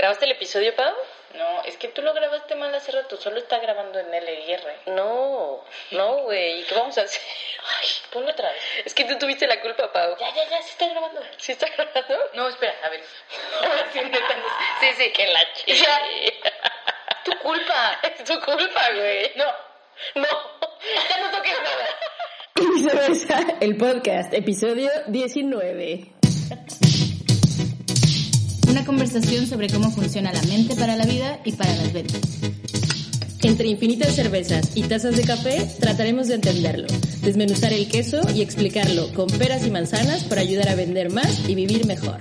¿Grabaste el episodio, Pau? No, es que tú lo grabaste mal hace rato, solo está grabando en LR. No, no, güey. ¿Qué vamos a hacer? Ay, ponlo otra vez. Es que tú tuviste la culpa, Pau. Ya, ya, ya, sí está grabando. ¿Sí está grabando? No, espera, a ver. Sí, sí, que la chica. Tu culpa. Es tu culpa, güey. No, No, ya no toques nada. Y el podcast, episodio 19. Conversación sobre cómo funciona la mente para la vida y para las ventas. Entre infinitas cervezas y tazas de café, trataremos de entenderlo, desmenuzar el queso y explicarlo con peras y manzanas para ayudar a vender más y vivir mejor.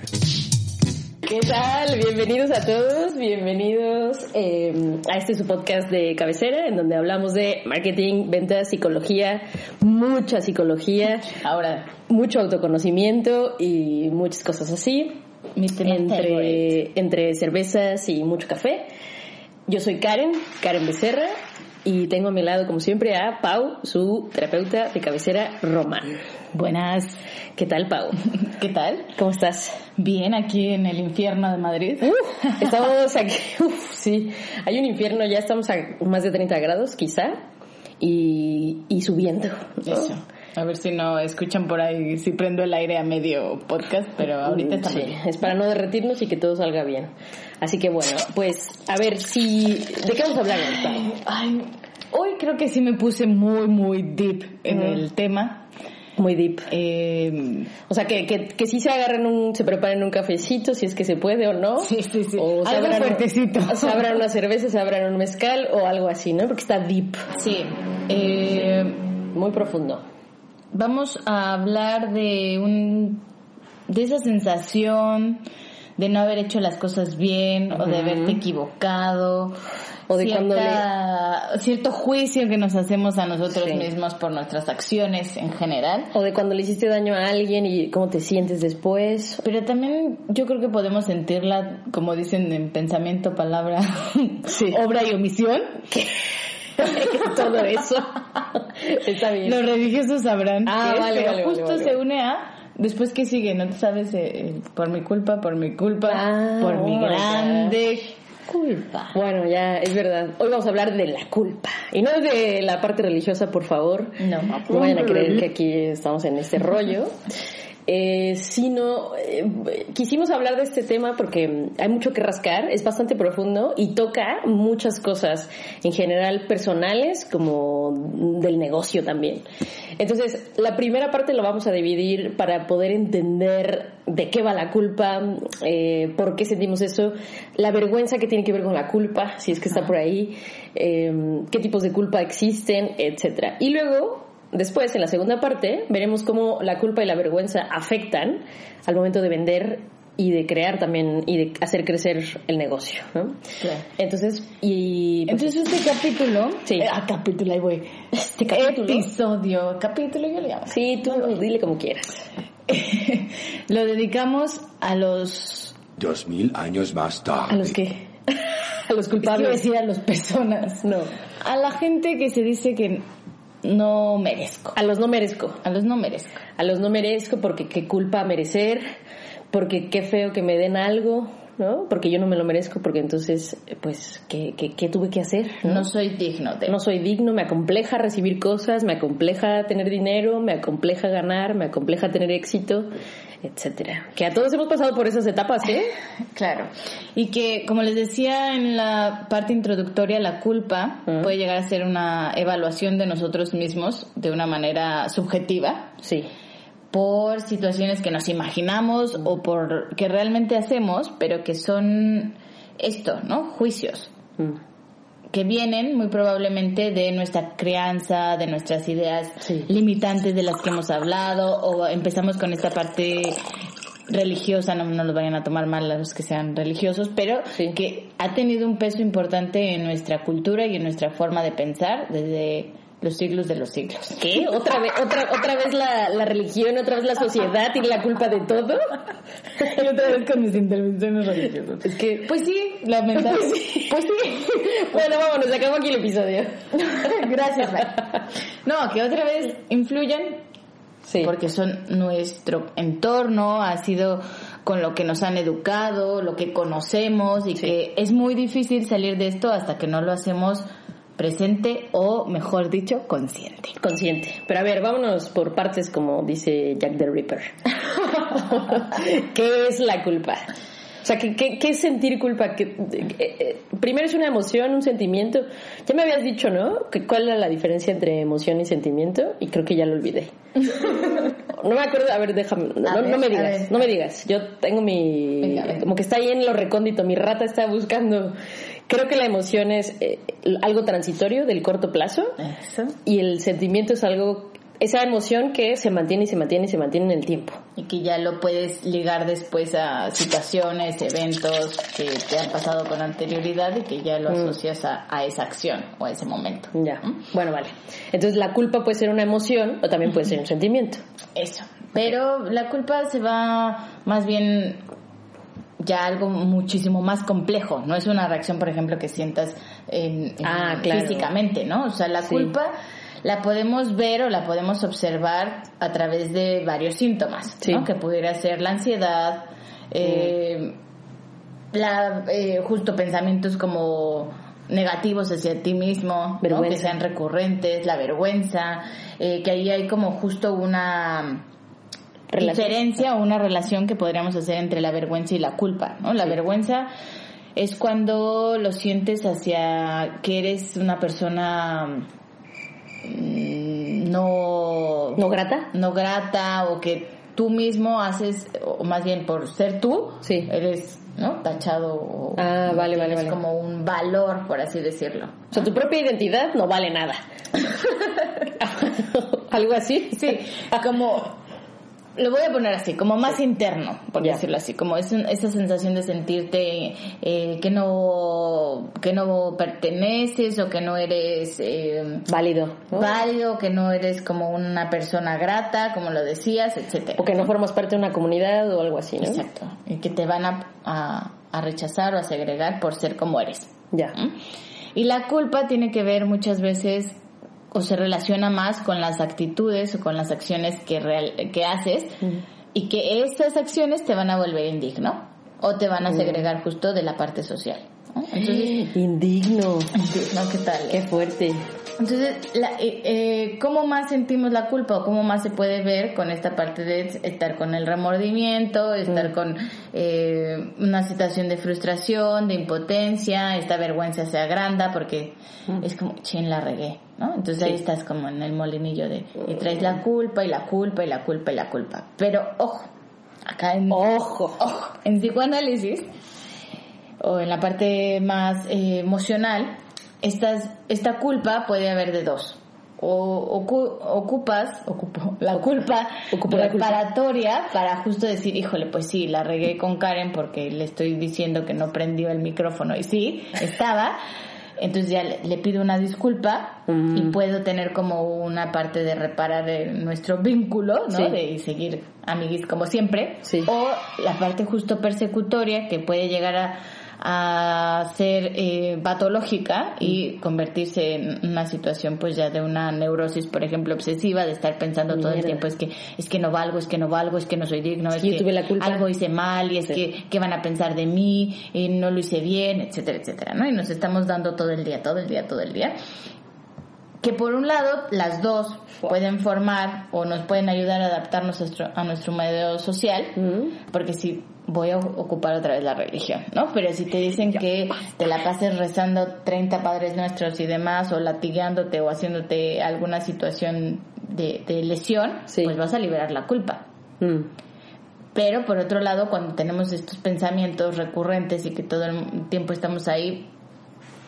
¿Qué tal? Bienvenidos a todos, bienvenidos eh, a este su podcast de cabecera, en donde hablamos de marketing, ventas, psicología, mucha psicología, Ahora, mucho autoconocimiento y muchas cosas así. Entre, entre cervezas y mucho café. Yo soy Karen, Karen Becerra, y tengo a mi lado, como siempre, a Pau, su terapeuta de cabecera, Román. Buenas. ¿Qué tal, Pau? ¿Qué tal? ¿Cómo estás? Bien, aquí en el infierno de Madrid. Uf, estamos aquí, uf, sí, hay un infierno, ya estamos a más de 30 grados, quizá, y, y subiendo. ¿no? Eso. A ver si no escuchan por ahí, si prendo el aire a medio podcast, pero ahorita está Sí, bien. es para no derretirnos y que todo salga bien. Así que bueno, pues a ver si... ¿De qué vamos a hablar Pau? Ay, hoy creo que sí me puse muy, muy deep en el tema. Muy deep. Eh, O sea, que, que, que sí se agarren un, se preparen un cafecito, si es que se puede o no. Sí, sí, sí. O se Algo abran, fuertecito. Se abran una cerveza, se abran un mezcal o algo así, ¿no? Porque está deep, sí. Eh, muy profundo. Vamos a hablar de un de esa sensación de no haber hecho las cosas bien o de haberte equivocado O de cuando cierta- cierto juicio que nos hacemos a nosotros Sí. mismos por nuestras acciones en general O de cuando le hiciste daño a alguien y cómo te sientes después. pero también yo creo que podemos sentirla como dicen en pensamiento palabra Sí. obra y omisión Todo eso. está bien. los religiosos sabrán Ah, qué es, vale, pero vale, justo vale, vale. se une a después que sigue no sabes eh, por mi culpa por mi culpa Ah, por mi oh grande culpa Bueno, ya, es verdad. Hoy vamos a hablar de la culpa. Y no de la parte religiosa, por favor. No. No vayan a creer que aquí estamos en este rollo. Eh, sino, eh, quisimos hablar de este tema porque hay mucho que rascar, es bastante profundo y toca muchas cosas, en general personales como del negocio también. Entonces, la primera parte lo vamos a dividir para poder entender de qué va la culpa, eh, por qué sentimos eso, la vergüenza que tiene que ver con la culpa, si es que está por ahí, qué tipos de culpa existen, etcétera. Y luego Después, en la segunda parte, veremos cómo la culpa y la vergüenza afectan al momento de vender y de crear también y de hacer crecer el negocio, ¿no? Claro. Entonces, y pues, Entonces este capítulo, Sí. eh, ah, capítulo, ahí voy. este capítulo, Episodio, capítulo yo le llamo. sí, tú dile como quieras. Lo dedicamos a los, Dos mil años más tarde. ¿A los que a los es que iba a culpables. decir a las personas, No, a la gente que se dice que no merezco, a los no merezco. a los no merezco. A los no merezco porque qué culpa merecer, porque qué feo que me den algo, ¿no? Porque yo no me lo merezco, porque entonces, pues, ¿qué, qué, qué tuve que hacer? No soy digno de. no soy digno, me acompleja recibir cosas, me acompleja tener dinero, me acompleja ganar, me acompleja tener éxito, etcétera. Que a todos hemos pasado por esas etapas, ¿eh? Claro. Y que, como les decía en la parte introductoria, la culpa puede llegar a ser una evaluación de nosotros mismos de una manera subjetiva. Sí. por situaciones que nos imaginamos o por que realmente hacemos, pero que son esto, ¿no? Juicios. Que vienen muy probablemente de nuestra crianza, de nuestras ideas Sí. limitantes de las que hemos hablado o empezamos con esta parte religiosa, no nos lo vayan a tomar mal los que sean religiosos, pero que ha tenido un peso importante en nuestra cultura y en nuestra forma de pensar desde los siglos de los siglos. ¿Qué? ¿Otra vez, otra, otra vez la, la religión, otra vez la sociedad tiene la culpa de todo? y otra vez con mis intervenciones religiosas. Es que, Pues sí, lamentablemente. pues sí. Bueno, vámonos, acabó aquí el episodio. Gracias. No, que otra vez influyen Sí. porque son nuestro entorno, ha sido con lo que nos han educado, lo que conocemos y que es muy difícil salir de esto hasta que no lo hacemos presente o, mejor dicho, consciente. Consciente. Pero a ver, vámonos por partes como dice Jack the Ripper. ¿Qué es la culpa? O sea, ¿qué, qué, qué es sentir culpa? Eh, eh, primero es una emoción, un sentimiento. Ya me habías dicho, ¿no? Que ¿Cuál era la diferencia entre emoción y sentimiento? Y creo que ya lo olvidé. No me acuerdo, a ver, déjame, no, A ver, no me digas, no me digas. Yo tengo mi, venga. como que está ahí en lo recóndito, mi rata está buscando. Creo que la emoción es eh, algo transitorio del corto plazo Eso. y el sentimiento es algo, esa emoción que se mantiene y se mantiene y se mantiene en el tiempo. Y que ya lo puedes ligar después a situaciones, eventos que te han pasado con anterioridad y que ya lo asocias a, a esa acción o a ese momento. Ya, bueno, vale. Entonces la culpa puede ser una emoción o también puede ser un sentimiento. Eso. Pero la culpa se va más bien ya algo muchísimo más complejo. No es una reacción, por ejemplo, que sientas en, en- Ah, claro. físicamente, ¿no? O sea, la Sí. culpa la podemos ver o la podemos observar a través de varios síntomas, Sí. ¿no? Que pudiera ser la ansiedad, eh, la, eh, justo pensamientos como negativos hacia ti mismo, que sean recurrentes, la vergüenza, eh, que ahí hay como justo una Relación. diferencia o una relación que podríamos hacer entre la vergüenza y la culpa, ¿no? La vergüenza es cuando lo sientes hacia que eres una persona mm, no ¿No grata? no grata o que tú mismo haces o más bien por ser tú Sí. eres no tachado o Ah, no vale, vale, tienes vale. como un valor por así decirlo O sea, tu propia identidad no vale nada. Algo así. Sí, como lo voy a poner así, como más interno, por decirlo así, como es un- esa sensación de sentirte eh, que no que no perteneces o que no eres eh, Válido. ¿no? válido, que no eres como una persona grata, como lo decías, etcétera. O que no formas parte de una comunidad o algo así, ¿no? Exacto, y que te van a, a, a rechazar o a segregar por ser como eres. Ya. ¿Mm? Y la culpa tiene que ver muchas veces o se relaciona más con las actitudes o con las acciones que, real- que haces y que esas acciones te van a volver indigno o te van a segregar justo de la parte social. ¿no? Entonces, Indigno. ¿no? ¿qué tal? Qué fuerte. Entonces, la, eh, eh, ¿cómo más sentimos la culpa o cómo más se puede ver con esta parte de estar con el remordimiento, estar con eh, una situación de frustración, de impotencia, esta vergüenza se agranda porque es como, chin, la regué, ¿no? Entonces ahí estás como en el molinillo de, y traes la culpa y la culpa y la culpa y la culpa. Pero, ojo, acá en, Ojo. ojo, en psicoanálisis o en la parte más eh, emocional, estas, esta culpa puede haber de dos. O ocu- ocupas, ocupo, la culpa Ocupo la culpa. reparatoria para justo decir, híjole, pues sí, la regué con Karen porque le estoy diciendo que no prendió el micrófono y sí, estaba. Entonces ya le, le pido una disculpa y puedo tener como una parte de reparar eh, nuestro vínculo, ¿no? Sí. De seguir amiguis como siempre. Sí. O la parte justo persecutoria que puede llegar a, a ser eh, patológica y Mm. convertirse en una situación pues ya de una neurosis, por ejemplo, obsesiva, de estar pensando todo el tiempo es que es que no valgo, es que no valgo, es que no soy digno, es que yo que tuve la culpa. algo hice mal y es Sí. que qué van a pensar de mí, y no lo hice bien, etcétera, etcétera, ¿no? Y nos estamos dando todo el día, todo el día, todo el día que por un lado las dos pueden formar o nos pueden ayudar a adaptarnos a nuestro, a nuestro medio social, Mm. porque si voy a ocupar otra vez la religión, ¿no? Pero si te dicen que te la pases rezando 30 padres nuestros y demás, o latigándote o haciéndote alguna situación de, de lesión, Sí. pues vas a liberar la culpa. Mm. Pero por otro lado, cuando tenemos estos pensamientos recurrentes y que todo el tiempo estamos ahí,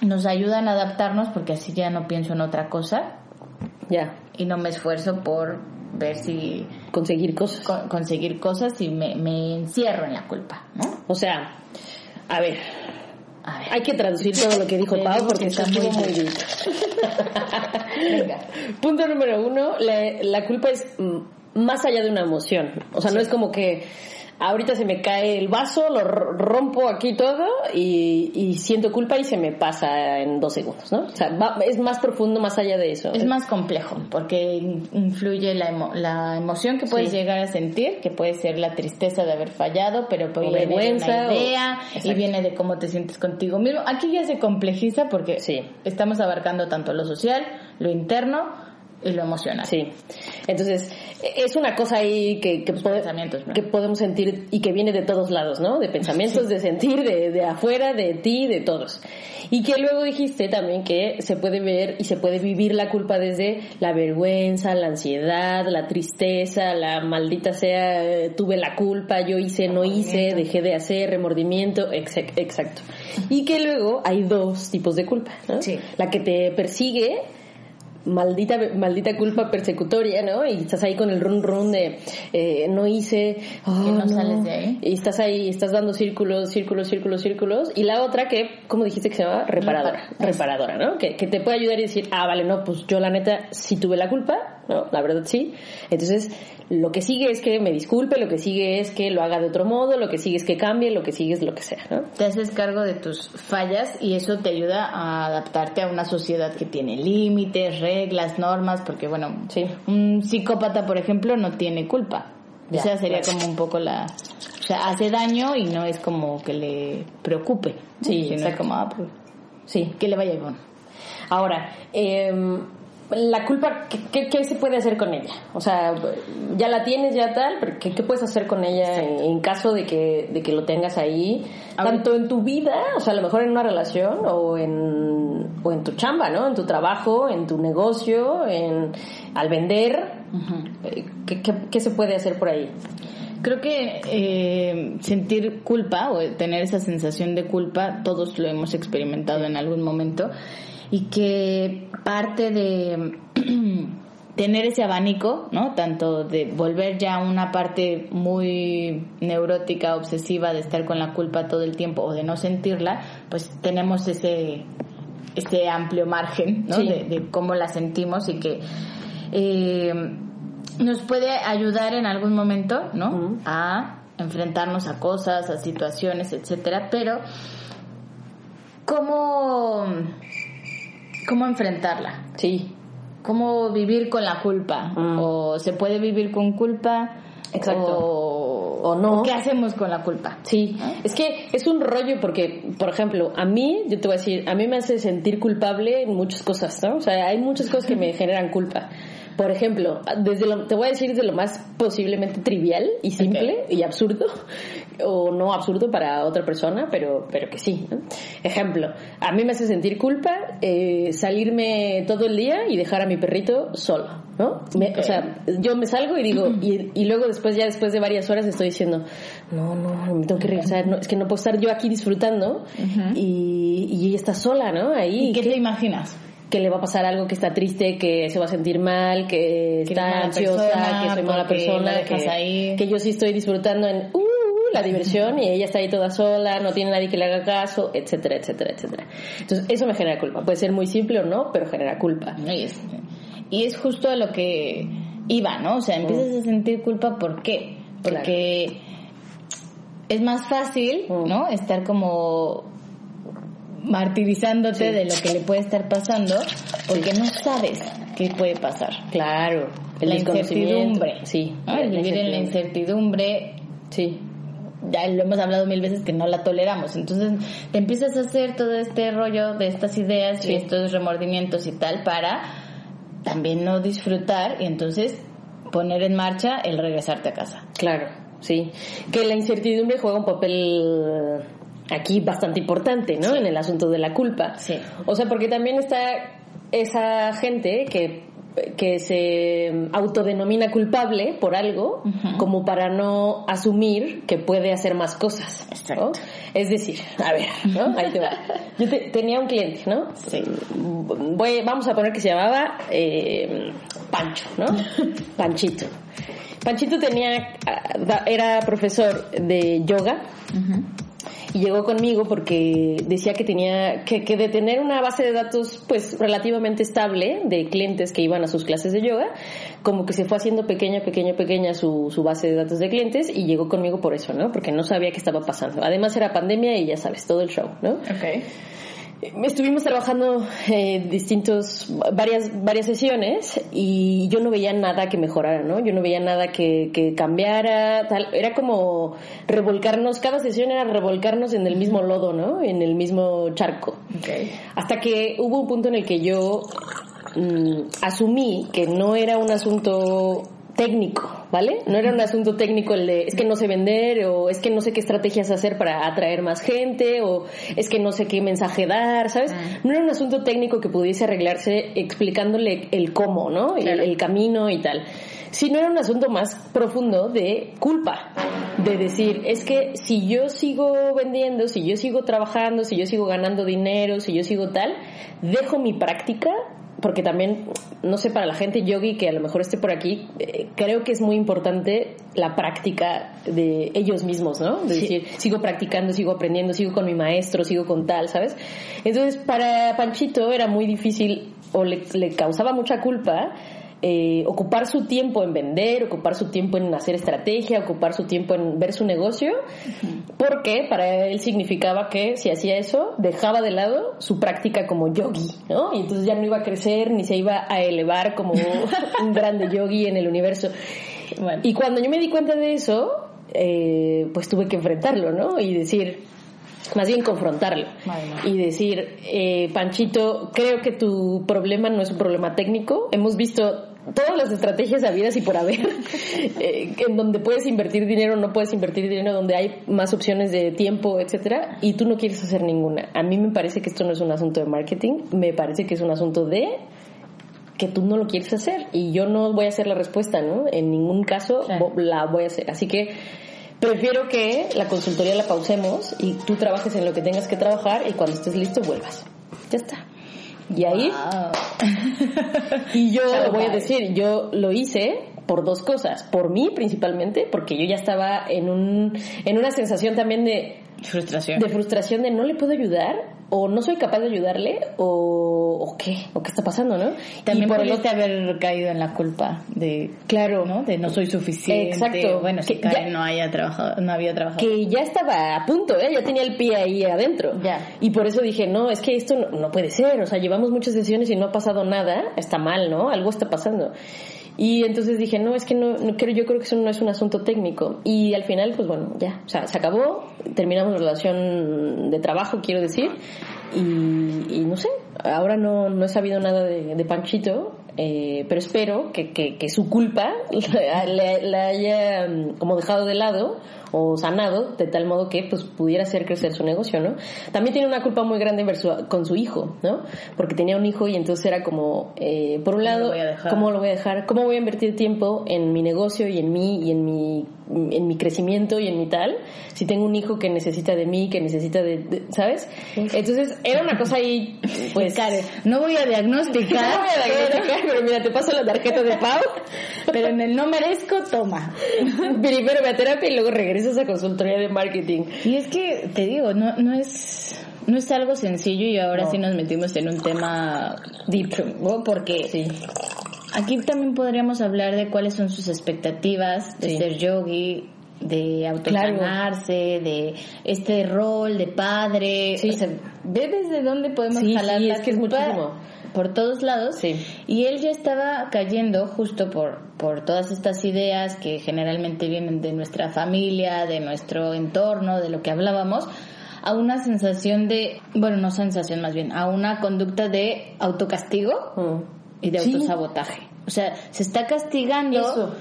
nos ayudan a adaptarnos porque así ya no pienso en otra cosa Ya. y no me esfuerzo por ver si Conseguir cosas. co- conseguir cosas y me, me encierro en la culpa, ¿no? O sea, a ver, A ver. hay que traducir todo lo que dijo Pau porque que está muy, bien. Venga. Punto número uno, la, la culpa es mm, más allá de una emoción. O sea, no es como que ahorita se me cae el vaso, lo rompo aquí todo y, y siento culpa y se me pasa en dos segundos, ¿no? O sea, va- es más profundo, más allá de eso. Es más complejo porque in- influye la, emo- la emoción que puedes Sí. llegar a sentir, que puede ser la tristeza de haber fallado, pero puede vergüenza, una o- idea y viene de cómo te sientes contigo mismo. Aquí ya se complejiza porque Sí. estamos abarcando tanto lo social, lo interno y lo emocional. Sí. Entonces, es una cosa ahí que, que, pensamientos, ¿no? que podemos sentir y que viene de todos lados, ¿no? De pensamientos, de sentir, de, de afuera, de ti, de todos. Y que luego dijiste también que se puede ver y se puede vivir la culpa desde la vergüenza, la ansiedad, la tristeza, la maldita sea, tuve la culpa, yo hice, no hice, dejé de hacer, remordimiento, ex- exacto. Y que luego hay dos tipos de culpa, ¿no? Sí. La que te persigue maldita maldita culpa persecutoria, ¿no? Y estás ahí con el run run de eh, no hice, oh, Que no sales de ahí. Y estás ahí, estás dando círculos, círculos, círculos, círculos. Y la otra que, ¿cómo dijiste que se llama? Reparadora. Repar- Reparadora, ¿no? Que, que te puede ayudar y decir, ah, vale, no, pues yo la neta sí tuve la culpa, ¿no? La verdad sí. Entonces, lo que sigue es que me disculpe, lo que sigue es que lo haga de otro modo, lo que sigue es que cambie, lo que sigue es lo que sea, ¿no? Te haces cargo de tus fallas y eso te ayuda a adaptarte a una sociedad que tiene límites, reglas, normas, porque bueno, Sí. un psicópata, por ejemplo, no tiene culpa. Ya, o sea, sería claro. como un poco la... O sea, hace daño y no es como que le preocupe. Sí, Sino es como, ah, pues, Sí. que le vaya bien. Ahora, em, la culpa, ¿qué, qué, qué se puede hacer con ella? O sea, ya la tienes, ya tal, pero ¿qué, qué puedes hacer con ella en, en caso de que, de que lo tengas ahí? Tanto en tu vida, o sea, a lo mejor en una relación o en, o en tu chamba, ¿no? En tu trabajo, en tu negocio, en, al vender. Eh, ¿Qué, qué, qué se puede hacer por ahí? Creo que eh, sentir culpa o tener esa sensación de culpa, todos lo hemos experimentado en algún momento y que parte de tener ese abanico, ¿no? Tanto de volver ya una parte muy neurótica, obsesiva de estar con la culpa todo el tiempo o de no sentirla, pues tenemos ese ese amplio margen, ¿no? Sí. De, de cómo la sentimos y que eh, nos puede ayudar en algún momento, ¿no? A enfrentarnos a cosas, a situaciones, etcétera, pero ¿cómo, cómo enfrentarla? Sí, ¿Cómo vivir con la culpa? Mm. ¿O se puede vivir con culpa? Exacto. O, O no. ¿Qué hacemos con la culpa? Sí, es que es un rollo porque, por ejemplo, a mí, yo te voy a decir, a mí me hace sentir culpable en muchas cosas, ¿no? O sea, hay muchas cosas que me generan culpa. Por ejemplo, desde lo, te voy a decir desde lo más posiblemente trivial y simple y absurdo, o no absurdo para otra persona, pero, pero que sí. ¿no? Ejemplo, a mí me hace sentir culpa eh, salirme todo el día y dejar a mi perrito solo, ¿no? Me-. O sea, yo me salgo y digo, y, y luego después, ya después de varias horas, estoy diciendo, no, no, me tengo que regresar, no, es que no puedo estar yo aquí disfrutando y, y ella está sola, ¿no? Ahí, ¿Y qué ¿qué- te imaginas? Que le va a pasar algo, que está triste, que se va a sentir mal, que Que está ansiosa, persona, que soy mala persona, que, ahí. que yo sí estoy disfrutando en uh, la diversión y ella está ahí toda sola, no tiene nadie que le haga caso, etcétera, etcétera, etcétera. Entonces, eso me genera culpa. Puede ser muy simple o no, pero genera culpa. Y es, y es justo a lo que iba, ¿no? O sea, empiezas a sentir culpa, ¿por qué? Porque es más fácil, Mm. ¿no? Estar como martirizándote Sí. de lo que le puede estar pasando porque no sabes qué puede pasar. Claro. El la incertidumbre. Sí. vivir en la incertidumbre Sí. ya lo hemos hablado mil veces que no la toleramos. Entonces te empiezas a hacer todo este rollo de estas ideas Sí. y estos remordimientos y tal para también no disfrutar y entonces poner en marcha el regresarte a casa. Claro, sí. Que la incertidumbre juega un papel aquí bastante importante, ¿no? En el asunto de la culpa. Sí. O sea, porque también está esa gente que que se autodenomina culpable por algo como para no asumir que puede hacer más cosas. ¿no? Es decir, a ver, ¿no? Ahí te va. Yo te- tenía un cliente, ¿no? Sí. Voy, vamos a poner que se llamaba eh, Pancho, ¿no? Panchito. Panchito tenía, ah, era profesor de yoga y llegó conmigo porque decía que tenía que, que de tener una base de datos pues relativamente estable de clientes que iban a sus clases de yoga, como que se fue haciendo pequeña, pequeña, pequeña su, su base de datos de clientes y llegó conmigo por eso, ¿no? Porque no sabía qué estaba pasando. Además era pandemia y ya sabes, todo el show, ¿no? Ok. Estuvimos trabajando eh, distintos, varias, varias sesiones y yo no veía nada que mejorara, ¿no? Yo no veía nada que, que cambiara, tal. Era como revolcarnos, cada sesión era revolcarnos en el mismo lodo, ¿no? En el mismo charco. Hasta que hubo un punto en el que yo mm, asumí que no era un asunto técnico, ¿vale? No era un asunto técnico el de es que no sé vender o es que no sé qué estrategias hacer para atraer más gente o es que no sé qué mensaje dar, ¿sabes? No era un asunto técnico que pudiese arreglarse explicándole el cómo, ¿no? El- el camino y tal sino era un asunto más profundo de culpa, de decir, es que si yo sigo vendiendo, si yo sigo trabajando, si yo sigo ganando dinero, si yo sigo tal, dejo mi práctica, porque también, no sé, para la gente yogi que a lo mejor esté por aquí, eh, creo que es muy importante la práctica de ellos mismos, ¿no? De decir, sigo practicando, sigo aprendiendo, sigo con mi maestro, sigo con tal, ¿sabes? Entonces, para Panchito era muy difícil o le, le causaba mucha culpa eh, ocupar su tiempo en vender, ocupar su tiempo en hacer estrategia, ocupar su tiempo en ver su negocio, porque para él significaba que si hacía eso, dejaba de lado su práctica como yogi, ¿no? Y entonces ya no iba a crecer ni se iba a elevar como un grande yogi en el universo. Y cuando yo me di cuenta de eso, eh, pues tuve que enfrentarlo, ¿no? Y decir, más bien confrontarlo y decir, eh, Panchito, creo que tu problema no es un problema técnico. Hemos visto todas las estrategias habidas y por haber, eh, en donde puedes invertir dinero, no puedes invertir dinero, donde hay más opciones de tiempo, etcétera, y tú no quieres hacer ninguna. A mí me parece que esto no es un asunto de marketing, me parece que es un asunto de que tú no lo quieres hacer y yo no voy a hacer la respuesta, ¿no? En ningún caso la voy a hacer. Así que prefiero que la consultoría la pausemos y tú trabajes en lo que tengas que trabajar y cuando estés listo vuelvas. Ya está. Y ahí, y yo lo voy a decir, yo lo hice por dos cosas. Por mí principalmente, porque yo ya estaba en, un, en una sensación también de Frustración. de frustración de no le puedo ayudar o no soy capaz de ayudarle o, o qué o qué está pasando no También y por el pudiste haber caído en la culpa de claro ¿no? de no soy suficiente Exacto. bueno si Que Karen ya- no haya trabajado no había trabajado que ya estaba a punto, ¿eh? ya tenía el pie ahí adentro. Ya. Y por eso dije, no, es que esto no, no puede ser, o sea, llevamos muchas sesiones y no ha pasado nada, está mal, ¿no? Algo está pasando. Y entonces dije, no, es que no, no creo, yo creo que eso no es un asunto técnico. Y al final, pues bueno, ya, o sea, se acabó, terminamos la relación de trabajo, quiero decir, y, y no sé, ahora no, no he sabido nada de, de Panchito, eh, pero espero que, que, que su culpa la, haya mm, como dejado de lado o sanado de tal modo que pues pudiera hacer crecer su negocio, ¿no? También tiene una culpa muy grande con su hijo, ¿no? Porque tenía un hijo y entonces era como, eh, por un lado? ¿cómo lo voy a dejar? ¿Cómo voy a invertir tiempo en mi negocio y en mí y en mi, en mi crecimiento y en mi tal? Si tengo un hijo que necesita de mí, que necesita de, de- ¿sabes? Entonces era una cosa ahí, pues... Karen, no voy a No diagnosticar, voy a diagnosticar, pero mira, te paso la tarjeta de Pau. pero en el no merezco, toma. Primero ve a terapia y luego regresas a consultoría de marketing. Y es que, te digo, no, no es... No es algo sencillo y ahora sí nos metimos en un tema deep, ¿no? porque aquí también podríamos hablar de cuáles son sus expectativas de Sí. ser yogi, de autosanarse, de este rol de padre. Sí. O sea, ve desde dónde podemos Sí, jalar sí, la es que es muchísimo. Por todos lados. Sí. Y él ya estaba cayendo justo por, por todas estas ideas que generalmente vienen de nuestra familia, de nuestro entorno, de lo que hablábamos, a una sensación de, bueno, no sensación más bien, a una conducta de autocastigo Mm. y de Sí. autosabotaje. O sea, se está castigando. Eso.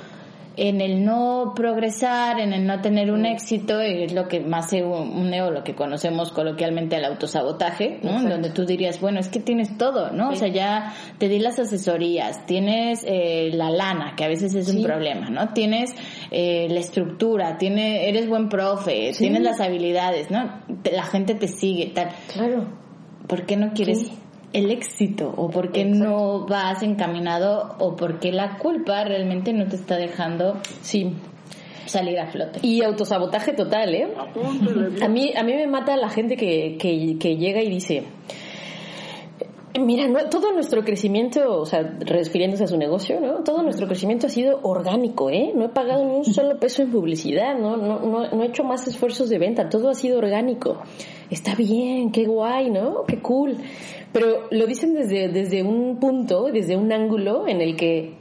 En el no progresar, en el no tener un éxito, es lo que más se une o lo que conocemos coloquialmente al autosabotaje, ¿no? Donde tú dirías, bueno, es que tienes todo, ¿no? O sea, ya te di las asesorías, tienes eh, la lana, que a veces es un problema, ¿no? Tienes eh, la estructura, tiene, eres buen profe, tienes las habilidades, ¿no? La gente te sigue, tal. Claro. ¿Por qué no quieres. El éxito? ¿O por qué no vas encaminado? ¿O por qué la culpa realmente no te está dejando Sí. salir a flote? Y autosabotaje total, ¿eh? A mí, a mí me mata la gente que, que, que llega y dice, mira, no, todo nuestro crecimiento, o sea, refiriéndose a su negocio, ¿no? Todo nuestro crecimiento ha sido orgánico, ¿eh? No he pagado ni un solo peso en publicidad, ¿no? No, no, no he hecho más esfuerzos de venta, todo ha sido orgánico. Está bien, qué guay, ¿no? Qué cool. Pero lo dicen desde, desde un punto, desde un ángulo en el que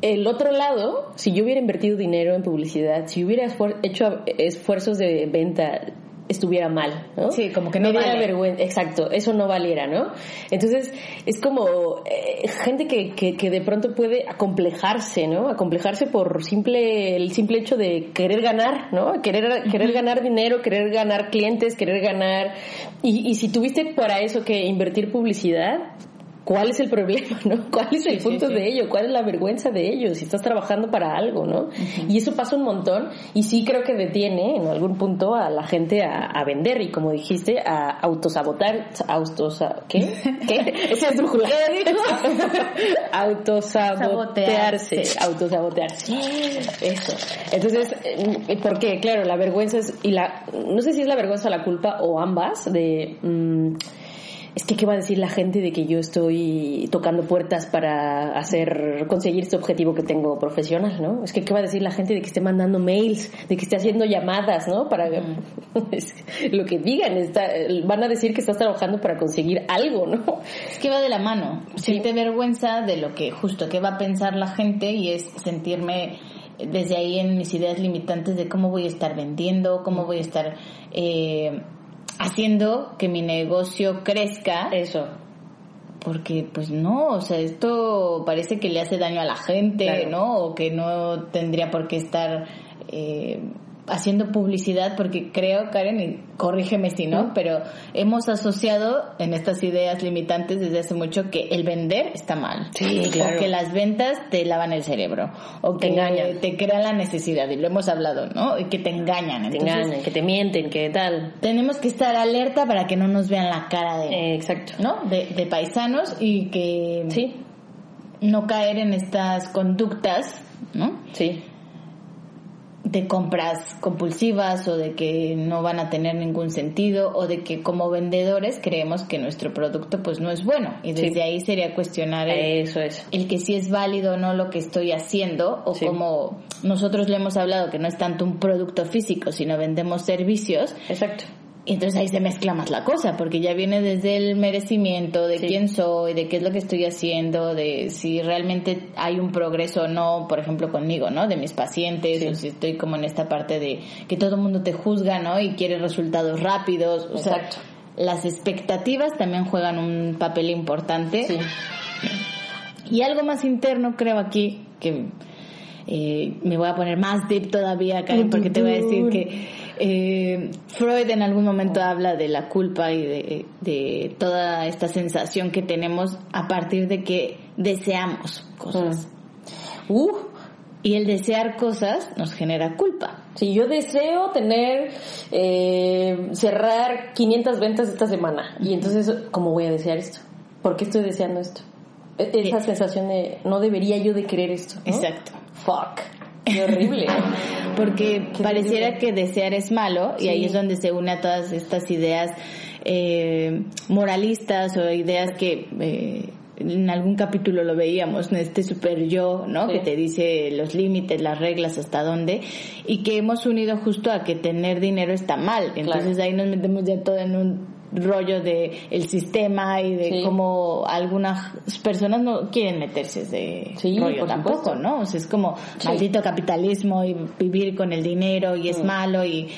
el otro lado, si yo hubiera invertido dinero en publicidad, si hubiera hecho esfuerzos de venta, estuviera mal, ¿no? Sí, como que no Me vale. vergüenza, exacto, eso no valiera, ¿no? Entonces, es como eh, gente que, que, que de pronto puede acomplejarse, ¿no? Acomplejarse por simple, el simple hecho de querer ganar, ¿no? Querer, querer ganar dinero, querer ganar clientes, querer ganar... Y, y si tuviste para eso que invertir publicidad, ¿Cuál es el problema, no? ¿Cuál es el punto de ello? ¿Cuál es la vergüenza de ello? Si estás trabajando para algo, ¿no? Y eso pasa un montón y sí creo que detiene en algún punto a la gente a, a vender y como dijiste, a autosabotar, autosa, ¿qué? ¿Qué? Ese es brújula. autosabotearse, Sabotearse. autosabotearse. Eso. Entonces, eh, porque claro, la vergüenza es, y la, no sé si es la vergüenza o la culpa o ambas de, mm, es que qué va a decir la gente de que yo estoy tocando puertas para hacer conseguir este objetivo que tengo profesional, ¿no? Es que qué va a decir la gente de que esté mandando mails, de que esté haciendo llamadas, ¿no? Para es lo que digan, está, van a decir que estás trabajando para conseguir algo, ¿no? Es que va de la mano. Siente vergüenza de lo que justo que va a pensar la gente y es sentirme desde ahí en mis ideas limitantes de cómo voy a estar vendiendo, cómo voy a estar eh, haciendo que mi negocio crezca. Eso. Porque, pues no, o sea, esto parece que le hace daño a la gente, Claro. ¿no? O que no tendría por qué estar eh, haciendo publicidad, porque creo, Karen, y corrígeme si no, pero hemos asociado en estas ideas limitantes desde hace mucho que el vender está mal. Sí, claro. O que las ventas te lavan el cerebro. O que Te engañan. te crean la necesidad, y lo hemos hablado, ¿no? Y que te engañan. Te engañan, que te mienten, que tal. tenemos que estar alerta para que no nos vean la cara de... Eh, exacto. ¿no? De, de paisanos y que Sí, no caer en estas conductas, ¿no? sí. De compras compulsivas o de que no van a tener ningún sentido o de que como vendedores creemos que nuestro producto pues no es bueno y desde Sí. ahí sería cuestionar el, Eso es. el que si es válido o no lo que estoy haciendo o Sí. como nosotros le hemos hablado que no es tanto un producto físico sino vendemos servicios Exacto. Y entonces ahí se mezcla más la cosa, porque ya viene desde el merecimiento de Sí. quién soy, de qué es lo que estoy haciendo, de si realmente hay un progreso o no, por ejemplo conmigo, ¿no? De mis pacientes, Sí. o si estoy como en esta parte de que todo el mundo te juzga, ¿no? Y quiere resultados rápidos. O sea, Exacto. las expectativas también juegan un papel importante. Sí. Y algo más interno creo aquí, que eh, me voy a poner más deep todavía, Karen, porque te voy a decir que eh, Freud en algún momento habla de la culpa y de, de toda esta sensación que tenemos a partir de que deseamos cosas. Uh, Y el desear cosas nos genera culpa. si yo deseo tener, eh, cerrar 500 ventas esta semana, y entonces, ¿cómo voy a desear esto? ¿Por qué estoy deseando esto? E- Esa sensación de, no debería yo de querer esto. ¿no? Exacto. Fuck. Qué horrible. Porque Qué pareciera que desear es malo y ahí es donde se une a todas estas ideas eh, moralistas o ideas que eh, en algún capítulo lo veíamos, este super yo, ¿no? Sí. Que te dice los límites, las reglas, hasta dónde y que hemos unido justo a que tener dinero está mal. Entonces ahí nos metemos ya todo en un rollo de el sistema y de Sí. cómo algunas personas no quieren meterse de Sí, rollo tampoco, supuesto. ¿no? O sea, es como Sí. maldito capitalismo y vivir con el dinero y es malo y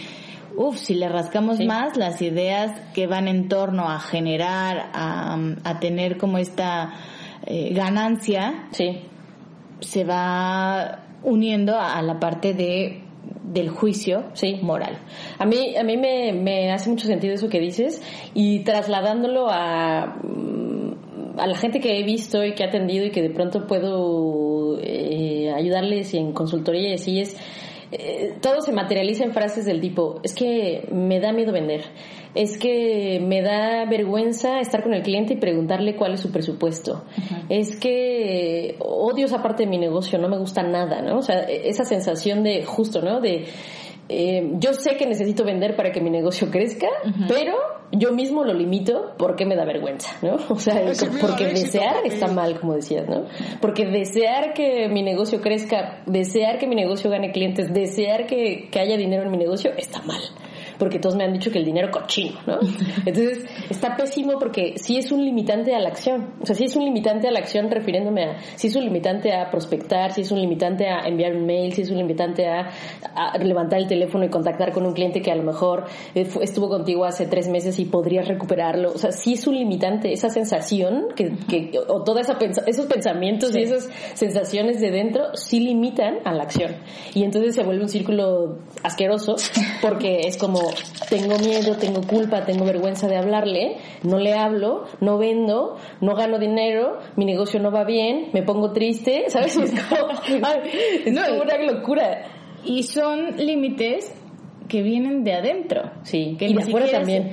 uff, si le rascamos más las ideas que van en torno a generar, a, a tener como esta eh, ganancia, Sí. se va uniendo a la parte de del juicio Sí. moral. A mí, a mí me, me hace mucho sentido eso que dices y trasladándolo a, mm, a la gente que he visto y que he atendido y que de pronto puedo eh, ayudarles en consultoría y así es, eh, todo se materializa en frases del tipo, es que me da miedo vender, es que me da vergüenza estar con el cliente y preguntarle cuál es su presupuesto, es que odio esa parte de mi negocio, no me gusta nada, ¿no? O sea, esa sensación de justo, ¿no? De eh, yo sé que necesito vender para que mi negocio crezca, pero yo mismo lo limito porque me da vergüenza, ¿no? O sea, porque desear está mal, como decías, ¿no? Porque desear que mi negocio crezca, desear que mi negocio gane clientes, desear que, que haya dinero en mi negocio, está mal. Porque todos me han dicho que el dinero cochino, ¿no? Entonces, está pésimo porque sí es un limitante a la acción. O sea, sí es un limitante a la acción refiriéndome a, sí es un limitante a prospectar, sí es un limitante a enviar un mail, sí es un limitante a, a levantar el teléfono y contactar con un cliente que a lo mejor eh, estuvo contigo hace tres meses y podrías recuperarlo. O sea, sí es un limitante esa sensación que, que o toda esa pensa- esos pensamientos y esas sensaciones de dentro sí limitan a la acción. Y entonces se vuelve un círculo asqueroso porque es como tengo miedo, tengo culpa, tengo vergüenza de hablarle, no le hablo, no vendo, no gano dinero, mi negocio no va bien, me pongo triste, ¿sabes? Es como, ay, es No, como y- una locura. Y son límites que vienen de adentro. Sí, que y de afuera también.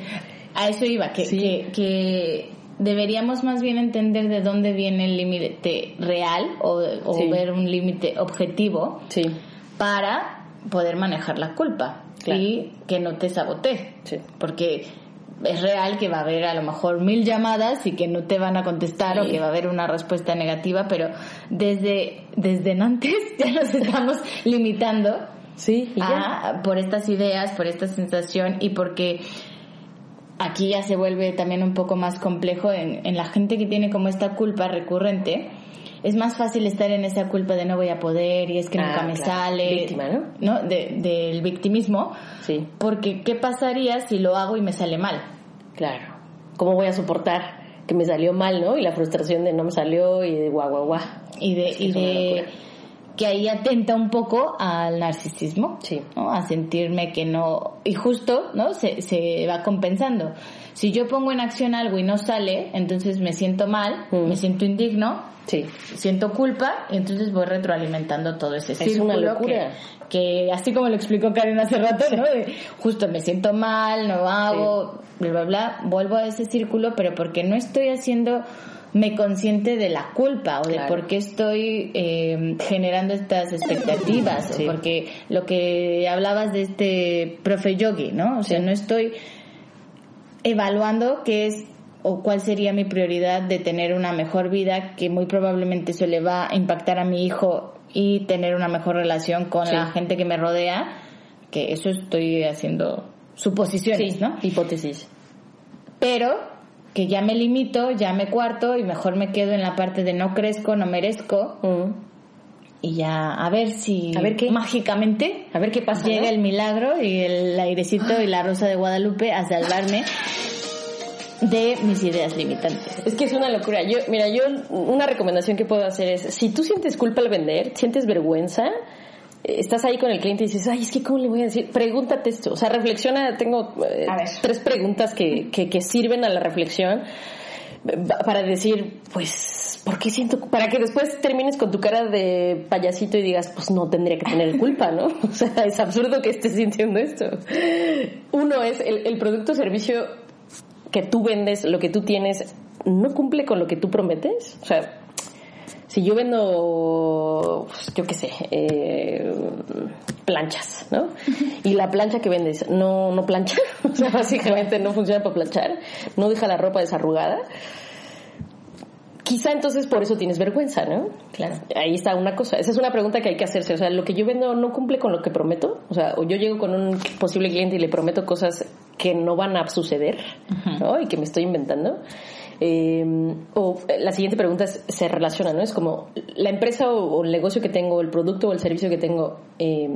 A eso iba, que, Sí. que, que deberíamos más bien entender de dónde viene el límite real o, o Sí. ver un límite objetivo Sí, para poder manejar la culpa Claro. y que no te sabotee. sí. Porque es real que va a haber a lo mejor mil llamadas y que no te van a contestar o que va a haber una respuesta negativa, pero desde, desde antes ya nos estamos limitando Sí, a- por estas ideas, por esta sensación y porque aquí ya se vuelve también un poco más complejo en, en la gente que tiene como esta culpa recurrente. Es más fácil estar en esa culpa de no voy a poder y es que Ah, nunca me claro. sale. Víctima, ¿no? ¿no? De- del victimismo. Sí, Porque, ¿qué pasaría si lo hago y me sale mal? claro. ¿Cómo voy a soportar que me salió mal, no? Y la frustración de no me salió y de guau, guau, guau. Y de, Es que y es una de locura. Que ahí atenta un poco al narcisismo, Sí. ¿no? A sentirme que no, y justo, ¿no? Se, se va compensando. Si yo pongo en acción algo y no sale, entonces me siento mal, Mm. me siento indigno, Sí, siento culpa y entonces voy retroalimentando todo ese Es círculo una locura. Que, que así como lo explicó Karen hace rato, ¿no? De, justo me siento mal, no hago, bla, bla, bla, vuelvo a ese círculo, pero porque no estoy haciendo me consciente de la culpa o de Claro. por qué estoy eh, generando estas expectativas Sí. porque lo que hablabas de este profe yogi, ¿no? O sea, Sí. no estoy evaluando qué es o cuál sería mi prioridad de tener una mejor vida, que muy probablemente eso le va a impactar a mi hijo y tener una mejor relación con Sí. la gente que me rodea, que eso estoy haciendo suposiciones, ¿no? hipótesis. Pero que ya me limito, ya me cuarto y mejor me quedo en la parte de no crezco, no merezco Mm. y ya a ver si A ver qué. mágicamente A ver qué pasa, llega ¿no? el milagro y el airecito y la rosa de Guadalupe a salvarme de mis ideas limitantes. Es que es una locura. Yo, mira, yo una recomendación que puedo hacer es, si tú sientes culpa al vender, sientes vergüenza, estás ahí con el cliente y dices, ay, es que cómo le voy a decir, pregúntate esto. O sea, reflexiona, tengo eh, tres preguntas que, que, que sirven a la reflexión eh, para decir, pues, ¿por qué siento? Para que después termines con tu cara de payasito y digas, pues no tendría que tener culpa, ¿no? O sea, es absurdo que estés sintiendo esto. Uno es el, el producto o servicio que tú vendes, lo que tú tienes, no cumple con lo que tú prometes. O sea, si yo vendo, pues, yo qué sé, eh, planchas, ¿no? Y la plancha que vendes no, no plancha, o sea, básicamente no funciona para planchar, no deja la ropa desarrugada. Quizá entonces por eso tienes vergüenza, ¿no? Claro. Ahí está una cosa. Esa es una pregunta que hay que hacerse. O sea, lo que yo vendo no cumple con lo que prometo. O sea, o yo llego con un posible cliente y le prometo cosas que no van a suceder, ¿no? Y que me estoy inventando. Eh, o la siguiente pregunta es- se relaciona, ¿no? Es como la empresa o, el negocio que tengo, el producto o el servicio que tengo, eh,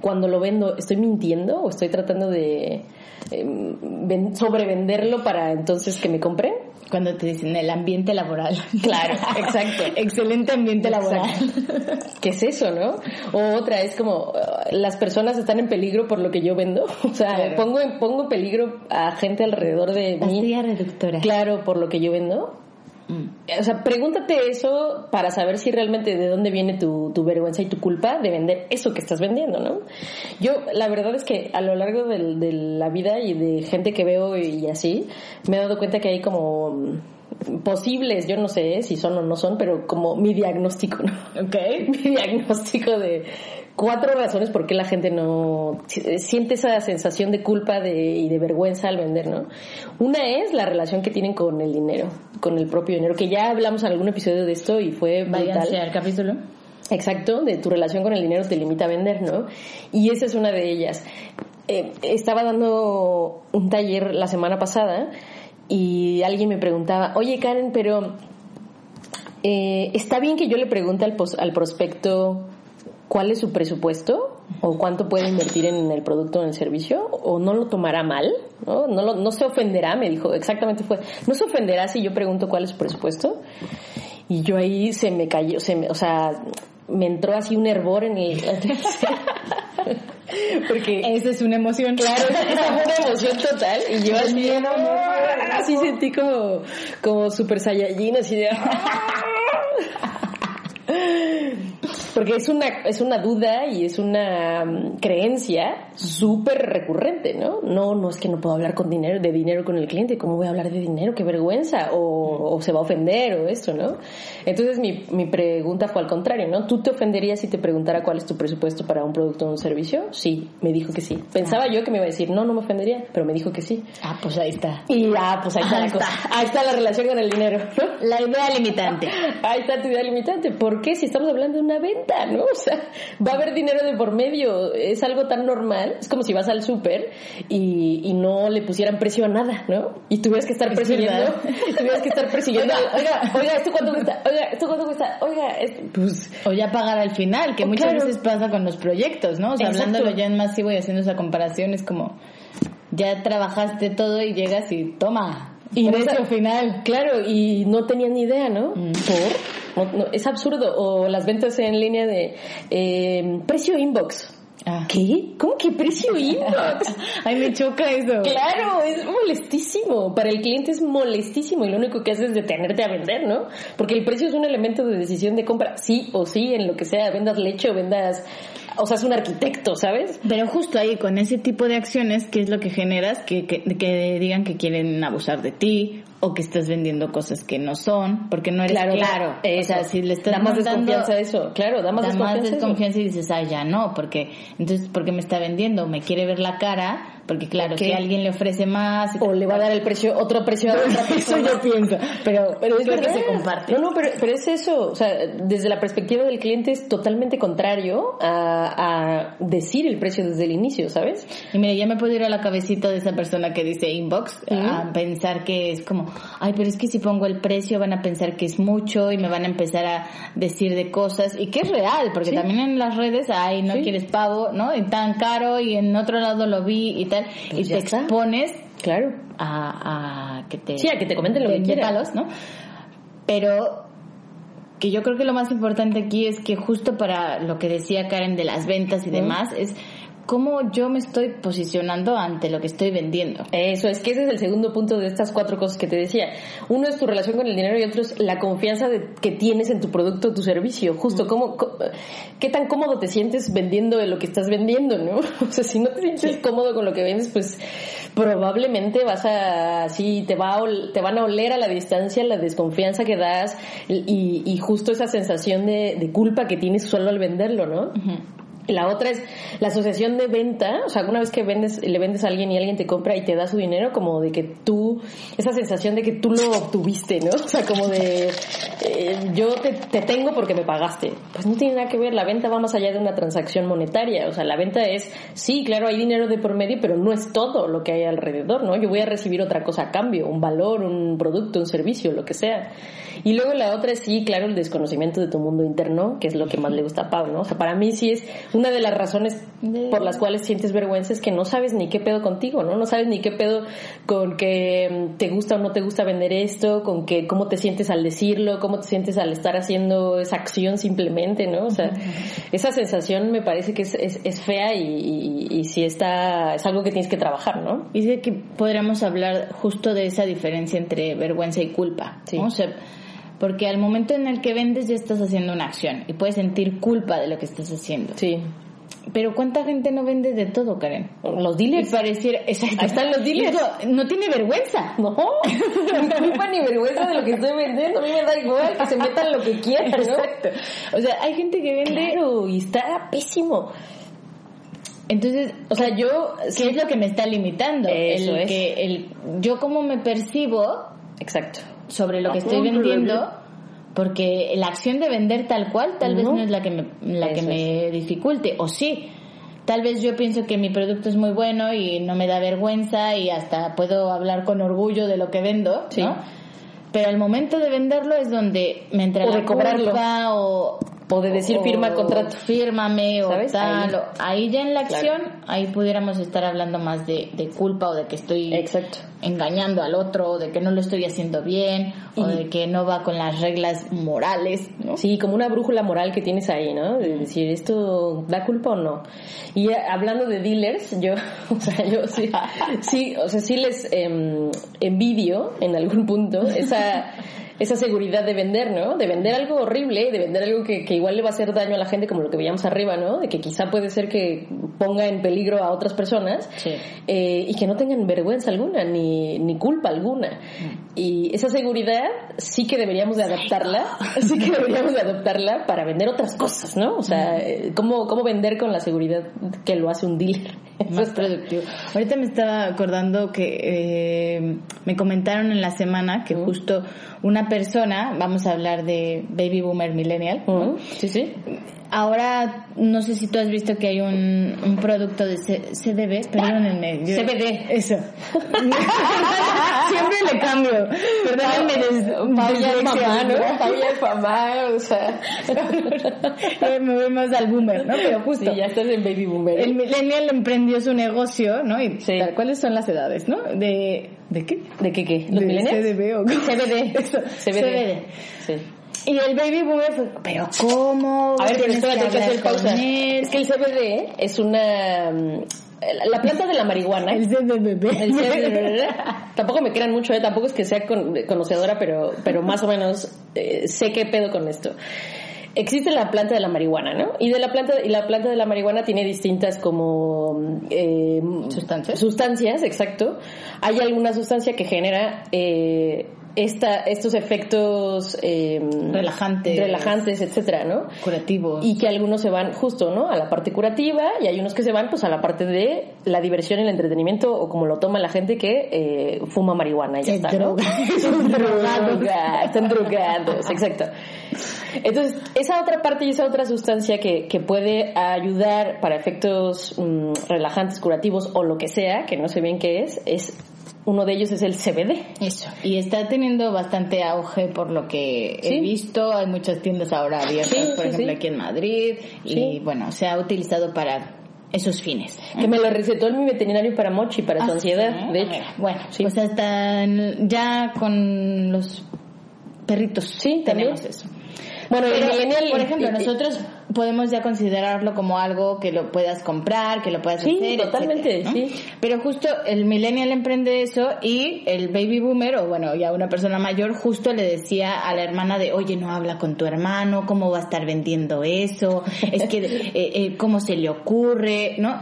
cuando lo vendo, ¿estoy mintiendo o estoy tratando de eh, ven- sobrevenderlo para entonces que me compren? Cuando te dicen el ambiente laboral. Claro, exacto. Excelente ambiente laboral. ¿Qué es eso, no? O otra es como uh, las personas están en peligro por lo que yo vendo. O sea, Claro. pongo en, pongo en peligro a gente alrededor de mí. Pastilla reductora. Claro, por lo que yo vendo. O sea, pregúntate eso para saber si realmente de dónde viene tu, tu vergüenza y tu culpa de vender eso que estás vendiendo, ¿no? Yo, la verdad es que a lo largo del- de la vida y de gente que veo y así, me he dado cuenta que hay como posibles, yo no sé si son o no son, pero como mi diagnóstico, ¿no? Ok. mi diagnóstico de cuatro razones por qué la gente no si- siente esa sensación de culpa de, y de vergüenza al vender, ¿no? Una es la relación que tienen con el dinero, con el propio dinero, que ya hablamos en algún episodio de esto y fue brutal. al capítulo. Exacto, de tu relación con el dinero te limita a vender, ¿no? Y esa es una de ellas. Eh, estaba dando un taller la semana pasada y alguien me preguntaba, oye Karen, pero eh, ¿está bien que yo le pregunte al, pos- al prospecto cuál es su presupuesto o cuánto puede invertir en el producto o en el servicio o no lo tomará mal? ¿No? No, lo- no se ofenderá, me dijo, exactamente fue, no se ofenderá si yo pregunto cuál es su presupuesto. Y yo ahí se me cayó, se me, o sea, me entró así un hervor en el... Porque Esa es una emoción. Claro, esa fue una emoción total y yo así, así sentí como, como super saiyajin, así de... Porque es una, es una duda y es una mm, creencia súper recurrente, ¿no? No, no es que no puedo hablar con dinero, de dinero con el cliente, ¿cómo voy a hablar de dinero? Qué vergüenza, o, o se va a ofender, o esto, ¿no? Entonces mi, mi pregunta fue al contrario, ¿no? ¿Tú te ofenderías si te preguntara cuál es tu presupuesto para un producto o un servicio? Sí, me dijo que sí. Pensaba yo que me iba a decir, no, no me ofendería, pero me dijo que sí. Ah, pues ahí está. Y ah, pues ahí está Ahí la está. Ahí está la relación con el dinero, ¿no? La idea limitante. Ahí está tu idea limitante. ¿Por qué? Si estamos hablando de una venta, ¿no? O sea, va a haber dinero de por medio. Es algo tan normal. Es como si vas al súper y, y no le pusieran precio a nada, ¿no? Y tuvieras que estar Es persiguiendo. Tuvieras que estar persiguiendo. Oiga, oiga, ¿esto cuánto cuesta? Oiga, ¿esto cuánto cuesta? Oiga, es, pues... O ya pagar al final, que muchas claro. veces pasa con los proyectos, ¿no? O sea, Exacto. hablándolo ya en masivo y haciendo esa comparación, es como, ya trabajaste todo y llegas y toma, Y no sa- final. Claro, y no tenían ni idea, ¿no? Mm. ¿Por? No, no, es absurdo. O las ventas en línea de eh, precio inbox. Ah. ¿Qué? ¿Cómo que precio inbox? Ay, me choca eso. Claro, es molestísimo. Para el cliente es molestísimo y lo único que hace es detenerte a vender, ¿no? Porque el precio es un elemento de decisión de compra, sí o sí, en lo que sea, vendas leche o vendas... O sea, es un arquitecto, ¿sabes? Pero justo ahí, con ese tipo de acciones, ¿qué es lo que generas? Que, que, que digan que quieren abusar de ti o que estás vendiendo cosas que no son, porque no eres Claro, claro. O sea, si le estás Da más montando- desconfianza a eso. Claro, da más da más desconfianza desconfianza y dices, ay, ya no, porque entonces, ¿por qué me está vendiendo? ¿Me quiere ver la cara? Porque claro, si alguien le ofrece más... o le va a dar el precio, otro precio a otra Eso persona. yo pienso, pero, Pero es creo que verdad. se comparte. No, no, pero, pero es eso. O sea, desde la perspectiva del cliente es totalmente contrario a, a decir el precio desde el inicio, ¿sabes? Y mire, ya me puedo ir a la cabecita de esa persona que dice inbox a pensar que es como, ay, pero es que si pongo el precio van a pensar que es mucho y me van a empezar a decir de cosas y que es real, porque Sí. también en las redes, ay, no Sí. quieres pavo, ¿no? Y tan caro y en otro lado lo vi y tal, Pues y te está. expones Claro. a, a que te... Sí, a que te comenten lo de- que ¿no? Pero que yo creo que lo más importante aquí es que justo para lo que decía Karen de las ventas y demás es cómo yo me estoy posicionando ante lo que estoy vendiendo. Eso es que ese es el segundo punto de estas cuatro cosas que te decía. Uno es tu relación con el dinero y otro es la confianza de- que tienes en tu producto o tu servicio. Justo, cómo, co- qué tan cómodo te sientes vendiendo lo que estás vendiendo, ¿no? O sea, si no te sientes cómodo con lo que vendes, pues probablemente vas a, así, te, va a ol- te van a oler a la distancia la desconfianza que das y, y justo esa sensación de, de culpa que tienes solo al venderlo, ¿no? La otra es la asociación de venta, o sea, una vez que vendes, le vendes a alguien y alguien te compra y te da su dinero, como de que tú, esa sensación de que tú lo obtuviste, ¿no? O sea, como de, eh, yo te, te tengo porque me pagaste. Pues no tiene nada que ver, la venta va más allá de una transacción monetaria, o sea, la venta es, sí, claro, hay dinero de por medio, pero no es todo lo que hay alrededor, ¿no? Yo voy a recibir otra cosa a cambio, un valor, un producto, un servicio, lo que sea. Y luego la otra es, sí, claro, el desconocimiento de tu mundo interno, que es lo que más le gusta a Pau, ¿no? O sea, para mí sí es una de las razones por las cuales sientes vergüenza es que no sabes ni qué pedo contigo, ¿no? No sabes ni qué pedo con que mm, te gusta o no te gusta vender esto, con que cómo te sientes al decirlo, cómo te sientes al estar haciendo esa acción simplemente, ¿no? O sea, esa sensación me parece que es, es, es fea y, y, y sí está, es algo que tienes que trabajar, ¿no? Y de que podríamos hablar justo de esa diferencia entre vergüenza y culpa. Sí. ¿no? O sea, porque al momento en el que vendes ya estás haciendo una acción y puedes sentir culpa de lo que estás haciendo. Sí. Pero ¿cuánta gente no vende de todo, Karen? Los Y dealers. pareciera, exacto. Ahí están los dealers. Digo, no tiene vergüenza. No, ni culpa ni vergüenza de lo que estoy vendiendo. A mí me da igual que se metan lo que quieran, ¿no? Exacto. O sea, hay gente que vende. Claro, y está pésimo. Entonces, O sea, yo. ¿qué es lo que me está limitando? Eso el es. que el yo cómo me percibo Exacto. sobre lo que estoy vendiendo porque la acción de vender tal cual tal vez No. es la que me la que me dificulte o sí tal vez yo pienso que mi producto es muy bueno y no me da vergüenza y hasta puedo hablar con orgullo de lo que vendo Sí. ¿no? pero al momento de venderlo es donde me entra O la de cobrarlo. culpa o O de decir o- firma contrato. fírmame o ¿Sabes? tal Ahí. o- ahí ya en la Claro. acción ahí pudiéramos estar hablando más de, de culpa o de que estoy Exacto. engañando al otro, o de que no lo estoy haciendo bien, o de que no va con las reglas morales, ¿no? Sí, como una brújula moral que tienes ahí, ¿no? De decir, ¿esto da culpa o no? Y eh, hablando de dealers, yo, o sea, yo sí, sí, o sea, sí les em, envidio en algún punto esa, esa seguridad de vender, ¿no? De vender algo horrible, de vender algo que, que igual le va a hacer daño a la gente, como lo que veíamos arriba, ¿no? De que quizá puede ser que ponga en peligro a otras personas Sí. eh, y que no tengan vergüenza alguna ni, ni culpa alguna. Y esa seguridad sí que deberíamos de adaptarla, sí que deberíamos de adaptarla para vender otras cosas, ¿no? O sea, eh, ¿cómo, cómo vender con la seguridad que lo hace un dealer? Más productivo. Ahorita me estaba acordando que eh, me comentaron en la semana que justo una persona, vamos a hablar de baby boomer millennial, Ujú, Sí, sí. Ahora no sé si tú has visto que hay un, un producto de C- CDB, perdónenme. yo- CBD. Eso. Siempre le cambio. Perdónenme. ya es mamá, ¿no? Ya es mamá, o sea. Eh, me voy más al boomer, ¿no? Pero justo. Sí, ya estás en baby boomer. ¿eh? El millennial emprendió su negocio, ¿no? Y Sí. tal, ¿cuáles son las edades, no? De ¿de qué? ¿De qué qué? ¿Los de millennials? CDB o CBD. Eso, CBD. CBD. Sí. Y el baby boomer fue, pero ¿cómo? A ver, pero espérate, que hacer pausa. Es que el CBD es una... mm, La planta de la marihuana... El CBD. El CBD, tampoco me crean mucho, ¿eh? tampoco es que sea con- conocedora, pero, pero más o menos eh, sé qué pedo con esto. Existe la planta de la marihuana, ¿no? Y de la planta y la planta de la marihuana tiene distintas como eh, ¿Sustancias? Sustancias, exacto. Hay alguna sustancia que genera eh, esta, estos efectos eh, Relajantes. relajantes, etcétera, ¿no? Curativos. y que algunos se van justo, ¿no? A la parte curativa y hay unos que se van pues a la parte de la diversión y el entretenimiento o como lo toma la gente que eh, fuma marihuana y ya Se está, ¿no? Están drogados, están drogados, exacto. Entonces, esa otra parte y esa otra sustancia que, que puede ayudar para efectos mm, relajantes, curativos o lo que sea, que no sé bien qué es, es uno de ellos es el CBD. Eso. Y está teniendo bastante auge por lo que Sí. he visto. Hay muchas tiendas ahora abiertas, Sí, por sí, ejemplo, aquí en Madrid. Y bueno, se ha utilizado para esos fines. Que me lo recetó mi veterinario para Mochi, para su Ah, ansiedad, de hecho. Bueno, Sí. pues hasta ya con los perritos Sí, también. tenemos eso. Bueno, el Pero, millennial... por ejemplo, nosotros podemos ya considerarlo como algo que lo puedas comprar, que lo puedas Sí, hacer, totalmente, etcétera, ¿no? sí. Pero justo el millennial emprende eso y el baby boomer, o bueno, ya una persona mayor, justo le decía a la hermana de, oye, no habla con tu hermano, ¿cómo va a estar vendiendo eso? Es que, eh, eh, ¿cómo se le ocurre? ¿No?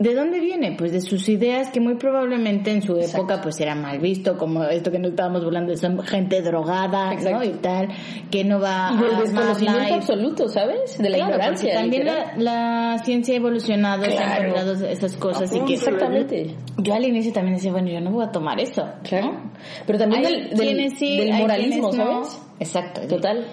¿De dónde viene? Pues de sus ideas que muy probablemente en su época pues era mal visto, como esto que nos estábamos hablando, son gente drogada, ¿no? Y tal, que no va Y del a desconocimiento y- absoluto, ¿sabes? De la Claro, ignorancia. también la, la ciencia ha evolucionado, se han Claro. esas cosas y que Exactamente. yo al inicio también decía, bueno, yo no voy a tomar eso. Claro. ¿no? Pero también Hay del, del, sí, moralismo, no. ¿sabes? Exacto. Total.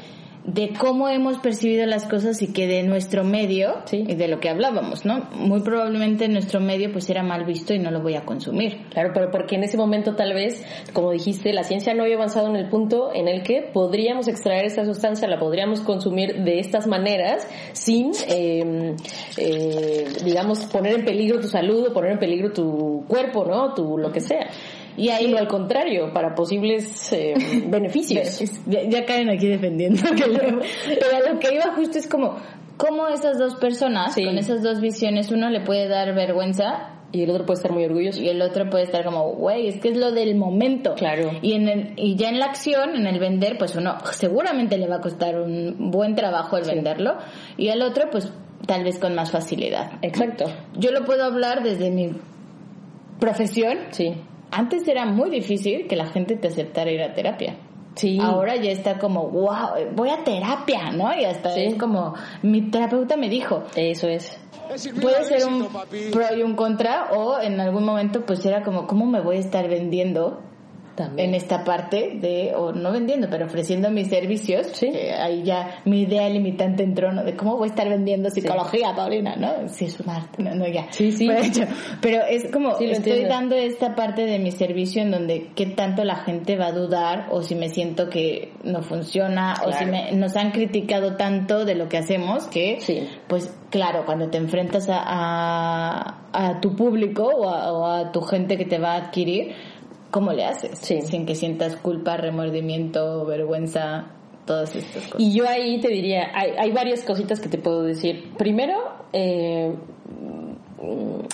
De cómo hemos percibido las cosas y que de nuestro medio Sí. y de lo que hablábamos, ¿no? Muy probablemente nuestro medio pues era mal visto y no lo voy a consumir. Claro, pero porque en ese momento tal vez, como dijiste, la ciencia no había avanzado en el punto en el que podríamos extraer esa sustancia, la podríamos consumir de estas maneras sin, eh, eh, digamos, poner en peligro tu salud o poner en peligro tu cuerpo, ¿no? Tu lo que sea. Y ahí Sino al contrario, para posibles eh, beneficios. ya, ya caen aquí defendiendo. que lo- pero a lo que iba justo es como cómo esas dos personas Sí. con esas dos visiones uno le puede dar vergüenza Y el otro puede estar muy orgulloso. y el otro puede estar como, güey, es que es lo del momento. Claro. Y en el, y ya en la acción, en el vender, pues uno seguramente le va a costar un buen trabajo el venderlo y al otro, pues tal vez con más facilidad. Exacto. Yo lo puedo hablar desde mi profesión. Sí. Antes era muy difícil que la gente te aceptara ir a terapia. Sí. Ahora ya está como, wow, voy a terapia, ¿no? Y hasta Sí. es como, mi terapeuta me dijo, Eso es. puede ser un pro y un contra o en algún momento pues era como cómo me voy a estar vendiendo También. en esta parte de o no vendiendo pero ofreciendo mis servicios Sí. que ahí ya mi idea limitante entró ¿no? de cómo voy a estar vendiendo psicología Paulina no sí es un arte no, no, ya Sí, sí. pero, hecho, pero es como Sí, estoy entiendo. dando esta parte de mi servicio en donde qué tanto la gente va a dudar o si me siento que no funciona o si Claro. me, nos han criticado tanto de lo que hacemos que Sí. pues claro, cuando te enfrentas a, a, a tu público o a, o a tu gente que te va a adquirir, ¿cómo le haces? Sí. Sin que sientas culpa, remordimiento, vergüenza, todas estas cosas. Y yo ahí te diría, hay, hay varias cositas que te puedo decir. Primero, eh,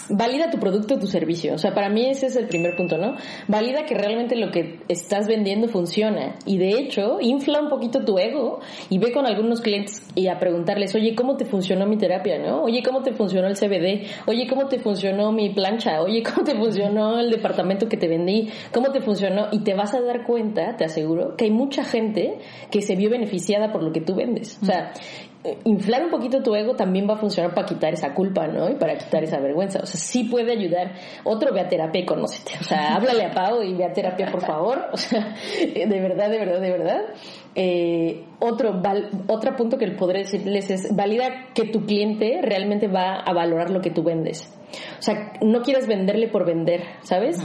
valida tu producto o tu servicio. O sea, para mí ese es el primer punto, ¿no? Valida que realmente lo que estás vendiendo funciona. Y de hecho, infla un poquito tu ego y ve con algunos clientes y a preguntarles, oye, ¿cómo te funcionó mi terapia, no? Oye, ¿cómo te funcionó el CBD? Oye, ¿cómo te funcionó mi plancha? Oye, ¿cómo te funcionó el departamento que te vendí? ¿Cómo te funcionó? Y te vas a dar cuenta, te aseguro, que hay mucha gente que se vio beneficiada por lo que tú vendes. O sea, inflar un poquito tu ego también va a funcionar para quitar esa culpa, ¿no? Y para quitar esa vergüenza. O sea, sí puede ayudar. Otro, ve a terapia y conócete. O sea, háblale a Pau y ve a terapia, por favor. O sea, de verdad, de verdad, de verdad. Eh, otro, val- otro punto que podré decirles es, valida que tu cliente realmente va a valorar lo que tú vendes. O sea, no quieras venderle por vender, ¿sabes?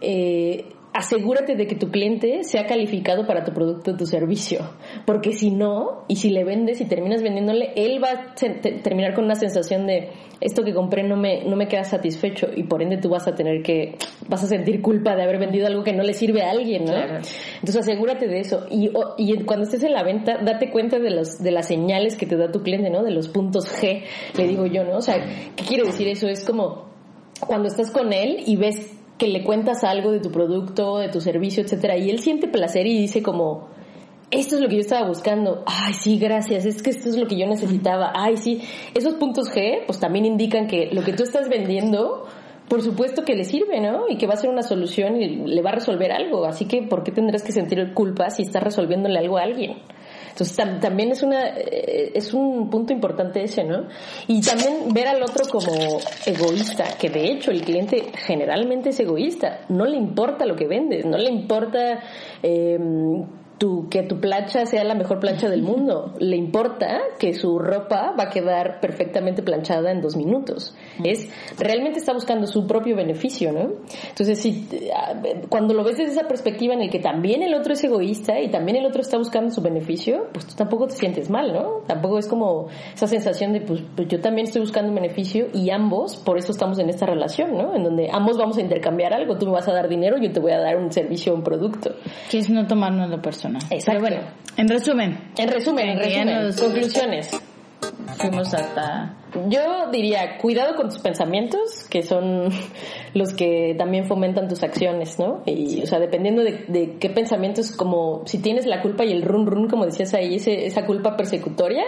Eh, asegúrate de que tu cliente sea calificado para tu producto o tu servicio. Porque si no, y si le vendes y terminas vendiéndole, él va a te- te- terminar con una sensación de esto que compré no me, no me queda satisfecho y por ende tú vas a tener que, vas a sentir culpa de haber vendido algo que no le sirve a alguien, ¿no? Claro. Entonces asegúrate de eso. Y, y cuando estés en la venta, date cuenta de, los, de las señales que te da tu cliente, ¿no? De los puntos G, le digo yo, ¿no? O sea, ¿qué quiere decir eso? Es como cuando estás con él y ves que le cuentas algo de tu producto, de tu servicio, etcétera, y él siente placer y dice como, esto es lo que yo estaba buscando. Ay, sí, gracias. Es que esto es lo que yo necesitaba. Ay, sí. Esos puntos G, pues también indican que lo que tú estás vendiendo, por supuesto que le sirve, ¿no? Y que va a ser una solución y le va a resolver algo. Así que, ¿por qué tendrás que sentir culpa si estás resolviéndole algo a alguien? Entonces tam- también es una eh, es un punto importante ese, ¿no? Y también ver al otro como egoísta, que de hecho el cliente generalmente es egoísta, no le importa lo que vendes, no le importa eh, tu, que tu plancha sea la mejor plancha del mundo, le importa que su ropa va a quedar perfectamente planchada en dos minutos. Es realmente está buscando su propio beneficio, ¿no? Entonces si ah, cuando lo ves desde esa perspectiva en el que también el otro es egoísta y también el otro está buscando su beneficio, pues tú tampoco te sientes mal, ¿no? Tampoco es como esa sensación de pues, pues yo también estoy buscando un beneficio y ambos, por eso estamos en esta relación, ¿no? En donde ambos vamos a intercambiar algo, tú me vas a dar dinero, yo te voy a dar un servicio o un producto. Que es no tomarnos lo Exacto. Pero bueno, en resumen, En resumen, en resumen, conclusiones. fuimos hasta... Yo diría, cuidado con tus pensamientos, que son los que también fomentan tus acciones, ¿no? Y, o sea, dependiendo de, de qué pensamientos, como si tienes la culpa y el run run, como decías ahí, ese- esa culpa persecutoria,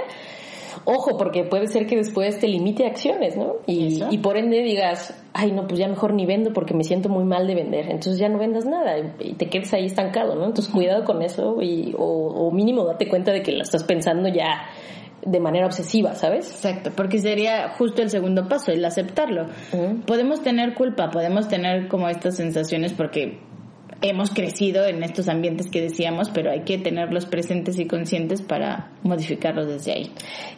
ojo, porque puede ser que después te limite acciones, ¿no? Y, y por ende digas, ay, no, pues ya mejor ni vendo porque me siento muy mal de vender. Entonces ya no vendas nada y te quedes ahí estancado, ¿no? Entonces cuidado con eso y, o, o mínimo date cuenta de que lo estás pensando ya de manera obsesiva, ¿sabes? Exacto, porque sería justo el segundo paso, el aceptarlo. Podemos tener culpa, podemos tener como estas sensaciones porque hemos crecido en estos ambientes que decíamos, pero hay que tenerlos presentes y conscientes para modificarlos desde ahí.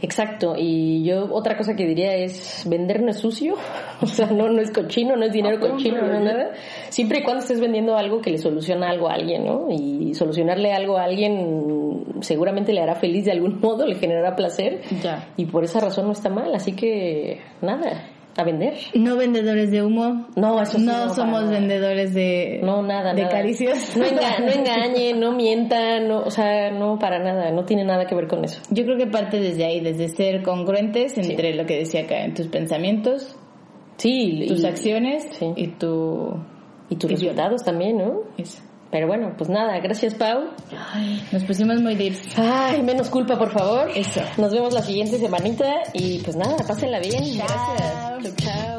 Exacto, y yo otra cosa que diría es vender no es sucio, o sea, no, no es cochino, no es dinero cochino, no es nada. Siempre y cuando estés vendiendo algo que le soluciona algo a alguien, ¿no? Y solucionarle algo a alguien seguramente le hará feliz de algún modo, le generará placer. Ya. Y por esa razón no está mal, así que nada, a vender. No vendedores de humo. No, eso sí, no, no, somos vendedores de No, nada, de nada. caricias. No, enga- no engañen, no mientan, no, o sea, no para nada, no tiene nada que ver con eso. Yo creo que parte desde ahí, desde ser congruentes entre lo que decía acá, en tus pensamientos, Sí, tus y, acciones Sí. y tu... y tus y- resultados también, ¿no? eso. Pero bueno, pues nada, gracias Pau. Nos pusimos muy deep. Ay, menos culpa, por favor. Eso. Nos vemos la siguiente semanita y pues nada, pásenla bien. Chao. Gracias. Chao.